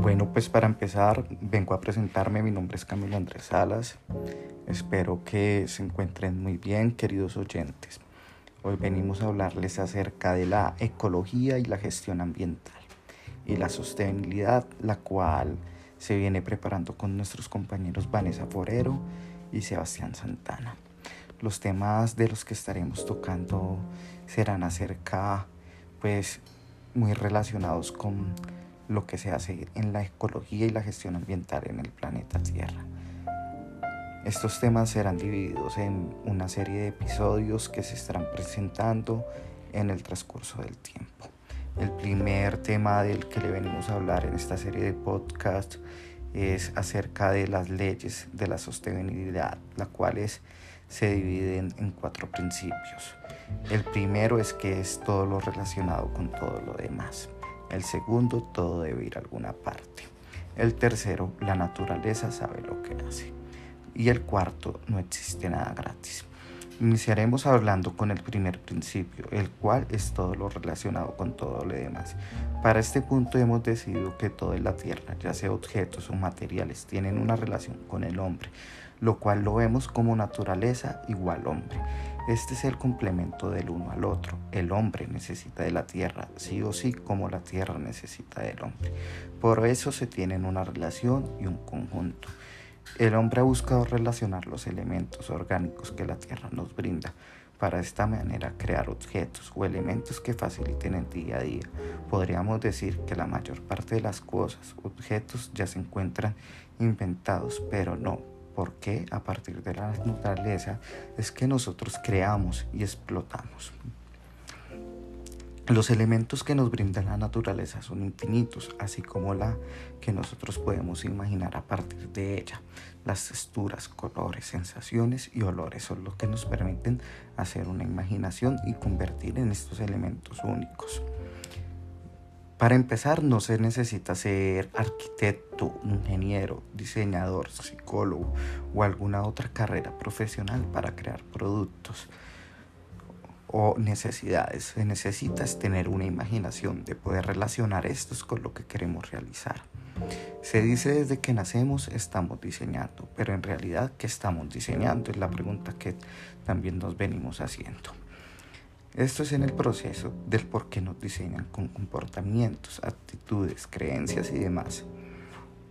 Bueno, pues para empezar, vengo a presentarme. Mi nombre es Camilo Andrés Salas. Espero que se encuentren muy bien, queridos oyentes. Hoy venimos a hablarles acerca de la ecología y la gestión ambiental y la sostenibilidad, la cual se viene preparando con nuestros compañeros Vanessa Forero y Sebastián Santana. Los temas de los que estaremos tocando serán acerca, pues, muy relacionados con lo que se hace en la ecología y la gestión ambiental en el planeta Tierra. Estos temas serán divididos en una serie de episodios que se estarán presentando en el transcurso del tiempo. El primer tema del que le venimos a hablar en esta serie de podcast es acerca de las leyes de la sostenibilidad, las cuales se dividen en cuatro principios. El primero es que es todo lo relacionado con todo lo demás. El segundo, todo debe ir a alguna parte. El tercero, la naturaleza sabe lo que hace. Y el cuarto, no existe nada gratis. Iniciaremos hablando con el primer principio, el cual es todo lo relacionado con todo lo demás. Para este punto hemos decidido que todo en la Tierra, ya sea objetos o materiales, tienen una relación con el hombre, lo cual lo vemos como naturaleza igual hombre. Este es el complemento del uno al otro. El hombre necesita de la tierra, sí o sí, como la tierra necesita del hombre. Por eso se tienen una relación y un conjunto. El hombre ha buscado relacionar los elementos orgánicos que la tierra nos brinda para de esta manera crear objetos o elementos que faciliten el día a día. Podríamos decir que la mayor parte de las cosas, objetos ya se encuentran inventados, pero no, porque a partir de la naturaleza es que nosotros creamos y explotamos. Los elementos que nos brinda la naturaleza son infinitos, así como la que nosotros podemos imaginar a partir de ella. Las texturas, colores, sensaciones y olores son los que nos permiten hacer una imaginación y convertir en estos elementos únicos. Para empezar, no se necesita ser arquitecto, ingeniero, diseñador, psicólogo o alguna otra carrera profesional para crear productos o necesidades. Se necesita tener una imaginación de poder relacionar estos con lo que queremos realizar. Se dice desde que nacemos estamos diseñando, pero en realidad, ¿qué estamos diseñando? Es la pregunta que también nos venimos haciendo. Esto es en el proceso del por qué nos diseñan con comportamientos, actitudes, creencias y demás.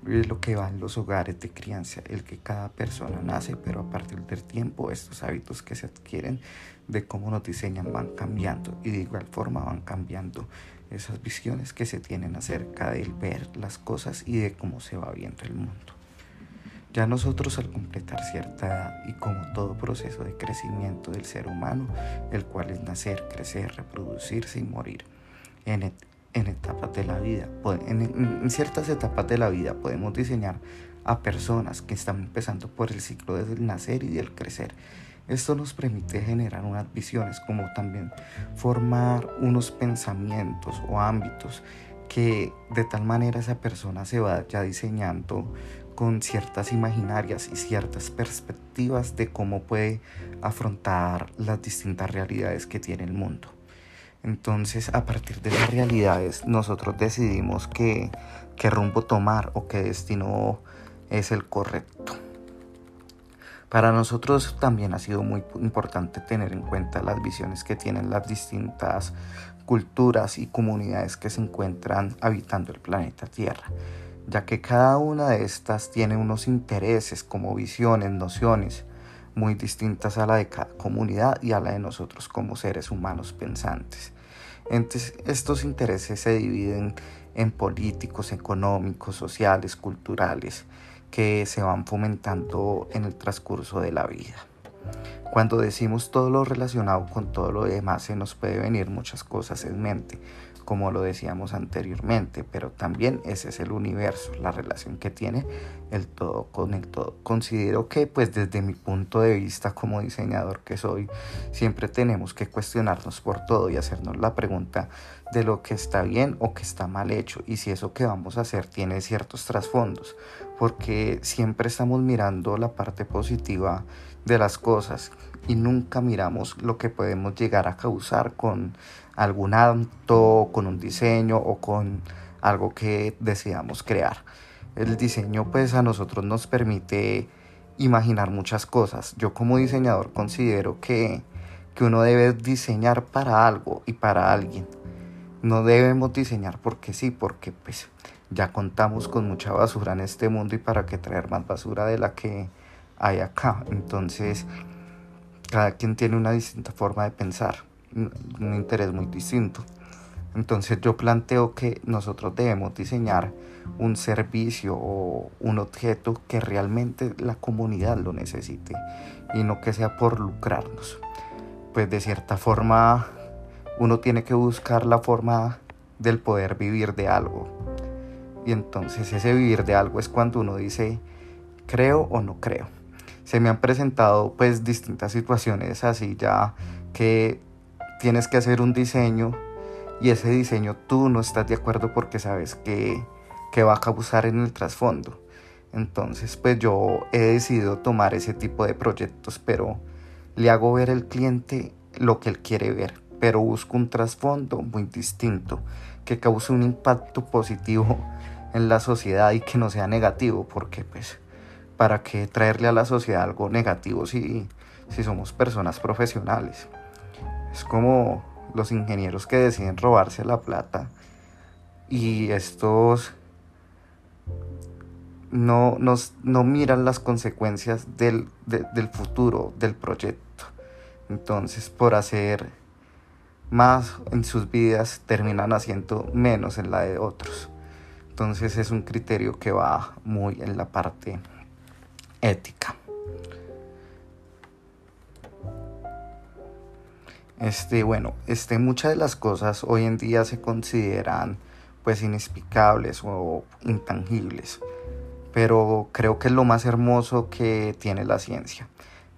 Es lo que va en los hogares de crianza, el que cada persona nace, pero a partir del tiempo estos hábitos que se adquieren de cómo nos diseñan van cambiando y de igual forma van cambiando esas visiones que se tienen acerca del ver las cosas y de cómo se va viendo el mundo. Ya nosotros al completar cierta y como todo proceso de crecimiento del ser humano, el cual es nacer, crecer, reproducirse y morir, en, en etapas de la vida, en, en ciertas etapas de la vida podemos diseñar a personas que están empezando por el ciclo del nacer y del crecer. Esto nos permite generar unas visiones como también formar unos pensamientos o ámbitos que de tal manera esa persona se vaya diseñando con ciertas imaginarias y ciertas perspectivas de cómo puede afrontar las distintas realidades que tiene el mundo. Entonces, a partir de las realidades, nosotros decidimos qué, qué rumbo tomar o qué destino es el correcto. Para nosotros también ha sido muy importante tener en cuenta las visiones que tienen las distintas culturas y comunidades que se encuentran habitando el planeta Tierra ya que cada una de estas tiene unos intereses como visiones, nociones muy distintas a la de cada comunidad y a la de nosotros como seres humanos pensantes. Entonces, estos intereses se dividen en políticos, económicos, sociales, culturales, que se van fomentando en el transcurso de la vida. Cuando decimos todo lo relacionado con todo lo demás, se nos puede venir muchas cosas en mente, como lo decíamos anteriormente, pero también ese es el universo, la relación que tiene el todo con el todo. Considero que pues desde mi punto de vista como diseñador que soy, siempre tenemos que cuestionarnos por todo y hacernos la pregunta de lo que está bien o que está mal hecho y si eso que vamos a hacer tiene ciertos trasfondos, porque siempre estamos mirando la parte positiva de las cosas y nunca miramos lo que podemos llegar a causar con algún acto, con un diseño o con algo que deseamos crear. El diseño pues a nosotros nos permite imaginar muchas cosas. Yo como diseñador considero que, que uno debe diseñar para algo y para alguien. No debemos diseñar porque sí, porque pues ya contamos con mucha basura en este mundo y para qué traer más basura de la que hay acá. Entonces, cada quien tiene una distinta forma de pensar, un interés muy distinto. Entonces yo planteo que nosotros debemos diseñar un servicio o un objeto que realmente la comunidad lo necesite y no que sea por lucrarnos. Pues de cierta forma uno tiene que buscar la forma del poder vivir de algo. Y entonces ese vivir de algo es cuando uno dice creo o no creo. Se me han presentado pues distintas situaciones así ya que tienes que hacer un diseño y ese diseño tú no estás de acuerdo porque sabes que, que va a causar en el trasfondo. Entonces pues yo he decidido tomar ese tipo de proyectos, pero le hago ver al cliente lo que él quiere ver, pero busco un trasfondo muy distinto que cause un impacto positivo en la sociedad y que no sea negativo, porque pues para qué traerle a la sociedad algo negativo si, si somos personas profesionales. Es como los ingenieros que deciden robarse la plata y estos no, no miran las consecuencias del, del futuro del proyecto. Entonces, por hacer más en sus vidas, terminan haciendo menos en la de otros. Entonces es un criterio que va muy en la parte ética. Este, bueno, este, muchas de las cosas hoy en día se consideran pues inexplicables o intangibles, pero creo que es lo más hermoso que tiene la ciencia,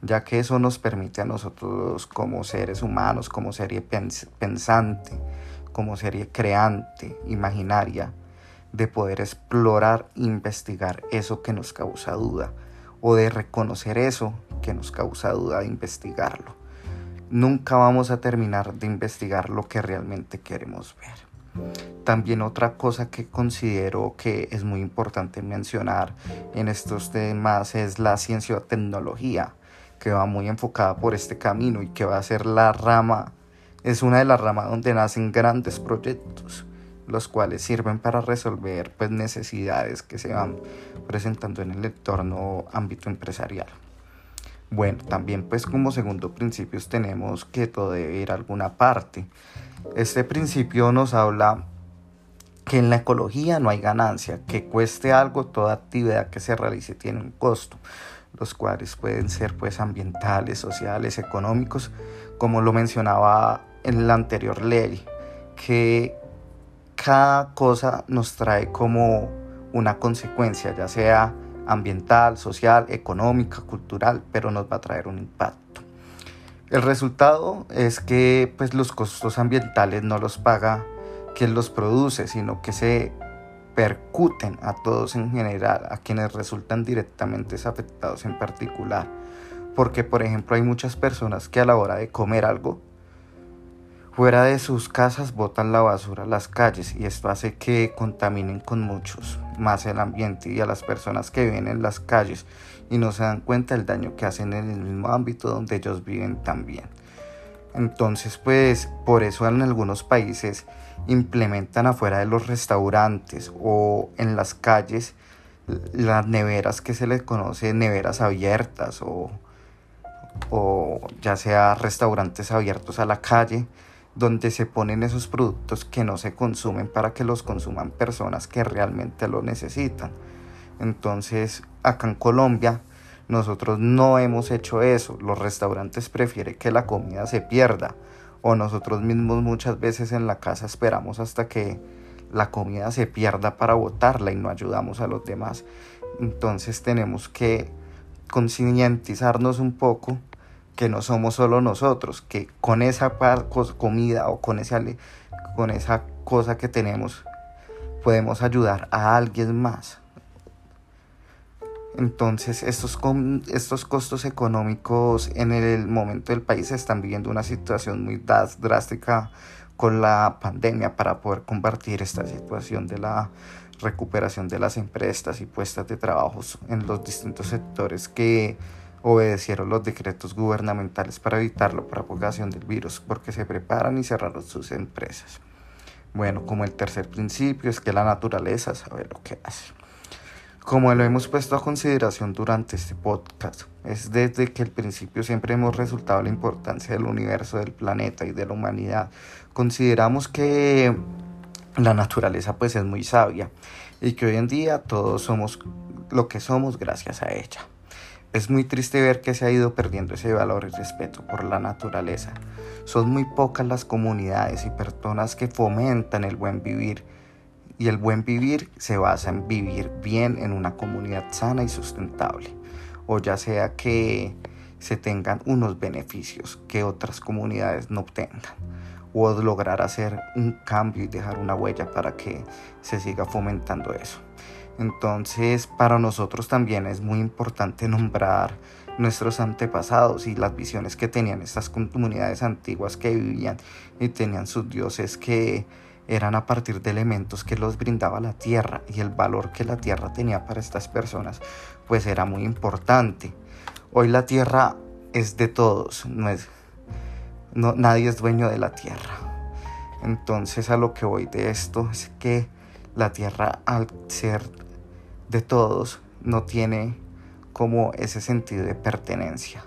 ya que eso nos permite a nosotros como seres humanos, como serie pensante, como serie creante, imaginaria, de poder explorar e investigar eso que nos causa duda, o de reconocer eso que nos causa duda de investigarlo nunca vamos a terminar de investigar lo que realmente queremos ver. También otra cosa que considero que es muy importante mencionar en estos temas es la ciencia o tecnología, que va muy enfocada por este camino y que va a ser la rama, es una de las ramas donde nacen grandes proyectos, los cuales sirven para resolver pues, necesidades que se van presentando en el entorno ámbito empresarial. Bueno, también pues como segundo principio tenemos que todo debe ir a alguna parte. Este principio nos habla que en la ecología no hay ganancia, que cueste algo, toda actividad que se realice tiene un costo, los cuales pueden ser pues ambientales, sociales, económicos, como lo mencionaba en la anterior ley, que cada cosa nos trae como una consecuencia, ya sea ambiental, social, económica, cultural, pero nos va a traer un impacto. El resultado es que pues, los costos ambientales no los paga quien los produce, sino que se percuten a todos en general, a quienes resultan directamente afectados en particular. Porque, por ejemplo, hay muchas personas que a la hora de comer algo fuera de sus casas botan la basura a las calles y esto hace que contaminen con muchos más el ambiente y a las personas que viven en las calles y no se dan cuenta del daño que hacen en el mismo ámbito donde ellos viven también. Entonces, pues por eso en algunos países implementan afuera de los restaurantes o en las calles las neveras que se les conoce neveras abiertas o, o ya sea restaurantes abiertos a la calle donde se ponen esos productos que no se consumen para que los consuman personas que realmente lo necesitan. Entonces, acá en Colombia, nosotros no hemos hecho eso. Los restaurantes prefieren que la comida se pierda. O nosotros mismos muchas veces en la casa esperamos hasta que la comida se pierda para botarla y no ayudamos a los demás. Entonces tenemos que concientizarnos un poco que no somos solo nosotros, que con esa comida o con, esa, con esa cosa que tenemos podemos ayudar a alguien más. Entonces estos, estos costos económicos en el momento del país están viviendo una situación muy drástica con la pandemia para poder combatir esta situación de la recuperación de las empresas y puestas de trabajo en los distintos sectores que obedecieron los decretos gubernamentales para evitar la propagación del virus porque se preparan y cerraron sus empresas. Bueno, como el tercer principio es que la naturaleza sabe lo que hace. Como lo hemos puesto a consideración durante este podcast, es desde que el principio siempre hemos resultado la importancia del universo, del planeta y de la humanidad. Consideramos que la naturaleza pues es muy sabia y que hoy en día todos somos lo que somos gracias a ella. Es muy triste ver que se ha ido perdiendo ese valor y respeto por la naturaleza. Son muy pocas las comunidades y personas que fomentan el buen vivir y el buen vivir se basa en vivir bien en una comunidad sana y sustentable, o ya sea que se tengan unos beneficios que otras comunidades no obtengan, o lograr hacer un cambio y dejar una huella para que se siga fomentando eso. Entonces, para nosotros también es muy importante nombrar nuestros antepasados y las visiones que tenían estas comunidades antiguas que vivían y tenían sus dioses que eran a partir de elementos que los brindaba la tierra y el valor que la tierra tenía para estas personas pues era muy importante. Hoy la tierra es de todos, no es no, nadie es dueño de la tierra. Entonces a lo que voy de esto es que la tierra al ser de todos no tiene como ese sentido de pertenencia.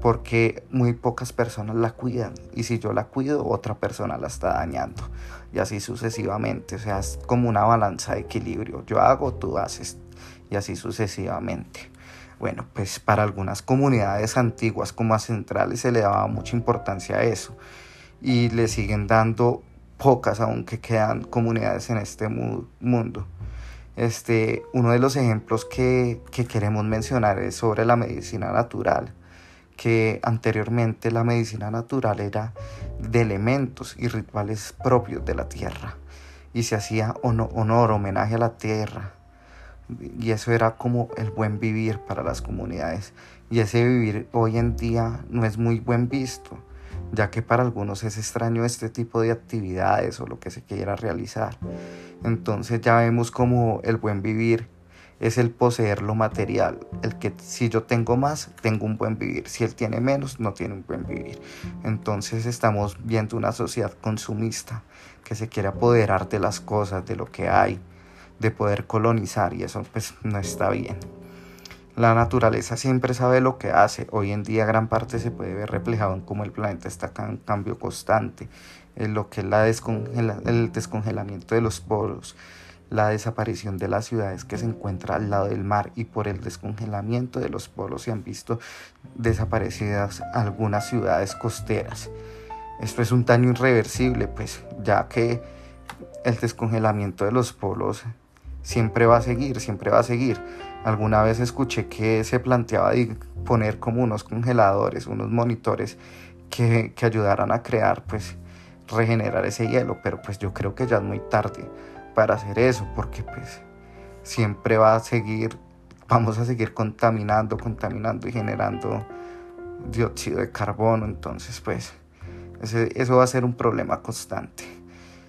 Porque muy pocas personas la cuidan. Y si yo la cuido otra persona la está dañando. Y así sucesivamente, o sea, es como una balanza de equilibrio, yo hago, tú haces. Y así sucesivamente. Bueno, pues para algunas comunidades antiguas como a centrales se le daba mucha importancia a eso. Y le siguen dando pocas aunque quedan comunidades en este mundo. Este, uno de los ejemplos que, que queremos mencionar es sobre la medicina natural que anteriormente la medicina natural era de elementos y rituales propios de la tierra y se hacía honor, homenaje a la tierra y eso era como el buen vivir para las comunidades y ese vivir hoy en día no es muy buen visto ya que para algunos es extraño este tipo de actividades o lo que se quiera realizar entonces ya vemos como el buen vivir es el poseer lo material, el que si yo tengo más, tengo un buen vivir, si él tiene menos, no tiene un buen vivir. Entonces estamos viendo una sociedad consumista que se quiere apoderar de las cosas, de lo que hay, de poder colonizar y eso pues no está bien. La naturaleza siempre sabe lo que hace. Hoy en día gran parte se puede ver reflejado en cómo el planeta está en cambio constante, en lo que es la el descongelamiento de los poros, la desaparición de las ciudades que se encuentran al lado del mar y por el descongelamiento de los polos se han visto desaparecidas algunas ciudades costeras. Esto es un daño irreversible, pues ya que el descongelamiento de los polos siempre va a seguir, siempre va a seguir. Alguna vez escuché que se planteaba poner como unos congeladores, unos monitores que, que ayudaran a crear, pues, regenerar ese hielo, pero pues yo creo que ya es muy tarde para hacer eso, porque pues siempre va a seguir, vamos a seguir contaminando, contaminando y generando dióxido de carbono, entonces pues eso va a ser un problema constante.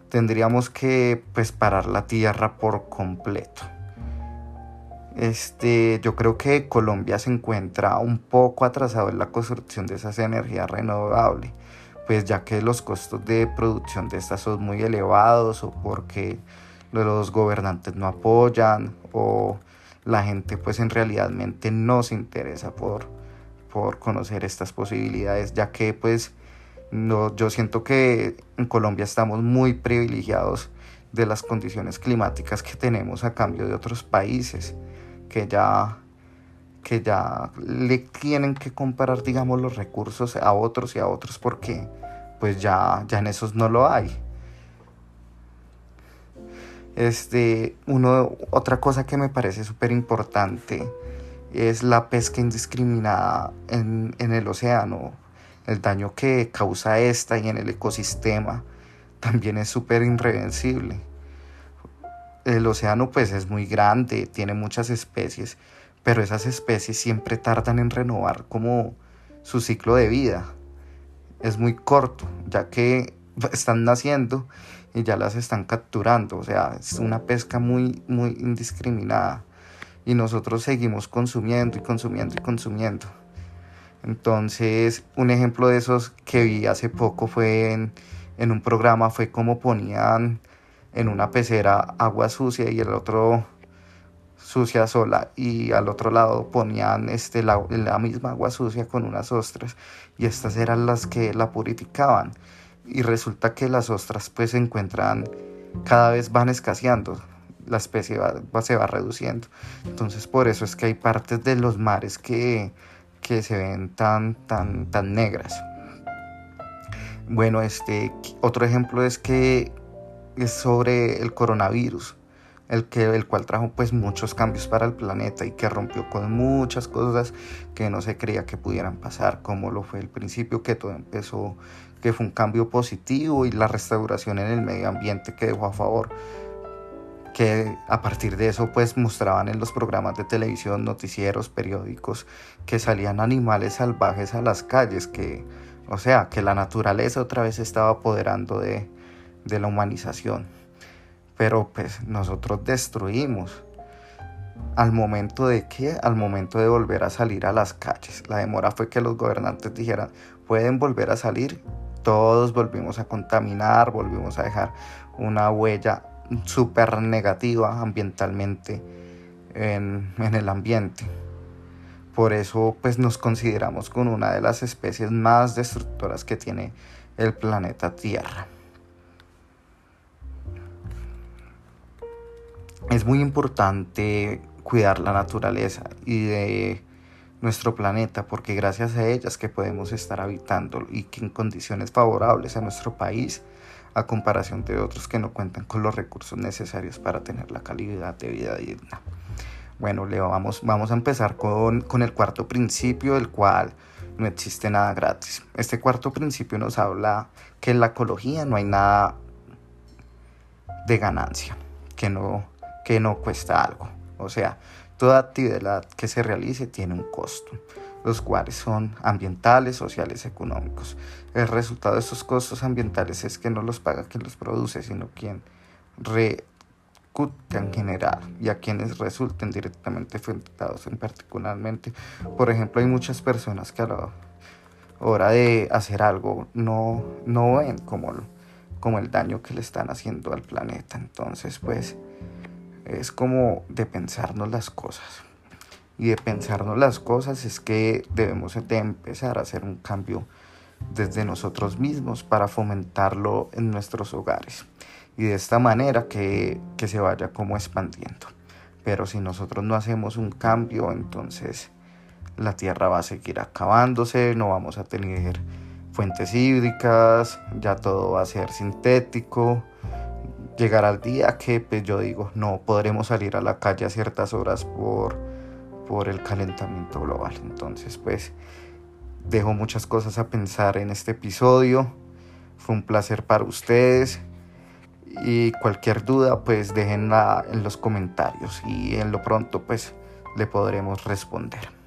Tendríamos que pues parar la tierra por completo. Este, yo creo que Colombia se encuentra un poco atrasado en la construcción de esas energías renovables, pues ya que los costos de producción de estas son muy elevados o porque los gobernantes no apoyan o la gente pues en realidad no se interesa por, por conocer estas posibilidades, ya que pues no, yo siento que en Colombia estamos muy privilegiados de las condiciones climáticas que tenemos a cambio de otros países que ya que ya le tienen que comparar digamos los recursos a otros y a otros porque pues ya, ya en esos no lo hay. Este, uno, otra cosa que me parece súper importante es la pesca indiscriminada en, en el océano. El daño que causa esta y en el ecosistema también es súper irreversible. El océano pues es muy grande, tiene muchas especies, pero esas especies siempre tardan en renovar como su ciclo de vida. Es muy corto, ya que están naciendo y ya las están capturando. O sea, es una pesca muy, muy indiscriminada. Y nosotros seguimos consumiendo y consumiendo y consumiendo. Entonces, un ejemplo de esos que vi hace poco fue en, en un programa, fue como ponían en una pecera agua sucia y el otro sucia sola y al otro lado ponían este, la, misma agua sucia con unas ostras y estas eran las que la purificaban. Y resulta que las ostras pues se encuentran cada vez van escaseando la especie va, se va reduciendo. Entonces por eso es que hay partes de los mares que, que se ven tan tan tan negras. Bueno este otro ejemplo es que es sobre el coronavirus el, que, el cual trajo pues muchos cambios para el planeta y que rompió con muchas cosas que no se creía que pudieran pasar, como lo fue el principio que todo empezó, que fue un cambio positivo y la restauración en el medio ambiente que dejó a favor que a partir de eso pues mostraban en los programas de televisión, noticieros, periódicos que salían animales salvajes a las calles, que o sea, que la naturaleza otra vez estaba apoderando de, de la humanización pero pues nosotros destruimos. Al momento de qué? Al momento de volver a salir a las calles. La demora fue que los gobernantes dijeran, pueden volver a salir. Todos volvimos a contaminar, volvimos a dejar una huella súper negativa ambientalmente en, en el ambiente. Por eso pues nos consideramos con una de las especies más destructoras que tiene el planeta Tierra. Es muy importante cuidar la naturaleza y de nuestro planeta porque gracias a ellas que podemos estar habitando y que en condiciones favorables a nuestro país a comparación de otros que no cuentan con los recursos necesarios para tener la calidad de vida digna. Bueno, Leo, vamos, vamos a empezar con, con el cuarto principio, el cual no existe nada gratis. Este cuarto principio nos habla que en la ecología no hay nada de ganancia, que no que no cuesta algo. O sea, toda actividad que se realice tiene un costo, los cuales son ambientales, sociales, económicos. El resultado de estos costos ambientales es que no los paga quien los produce, sino quien recute en general y a quienes resulten directamente afectados en particularmente. Por ejemplo, hay muchas personas que a la hora de hacer algo no, no ven como, como el daño que le están haciendo al planeta. Entonces, pues es como de pensarnos las cosas. Y de pensarnos las cosas es que debemos de empezar a hacer un cambio desde nosotros mismos para fomentarlo en nuestros hogares. Y de esta manera que, que se vaya como expandiendo. Pero si nosotros no hacemos un cambio, entonces la tierra va a seguir acabándose, no vamos a tener fuentes hídricas, ya todo va a ser sintético, llegar al día que pues yo digo no podremos salir a la calle a ciertas horas por, por el calentamiento global. Entonces pues dejo muchas cosas a pensar en este episodio. Fue un placer para ustedes y cualquier duda pues déjenla en los comentarios y en lo pronto pues le podremos responder.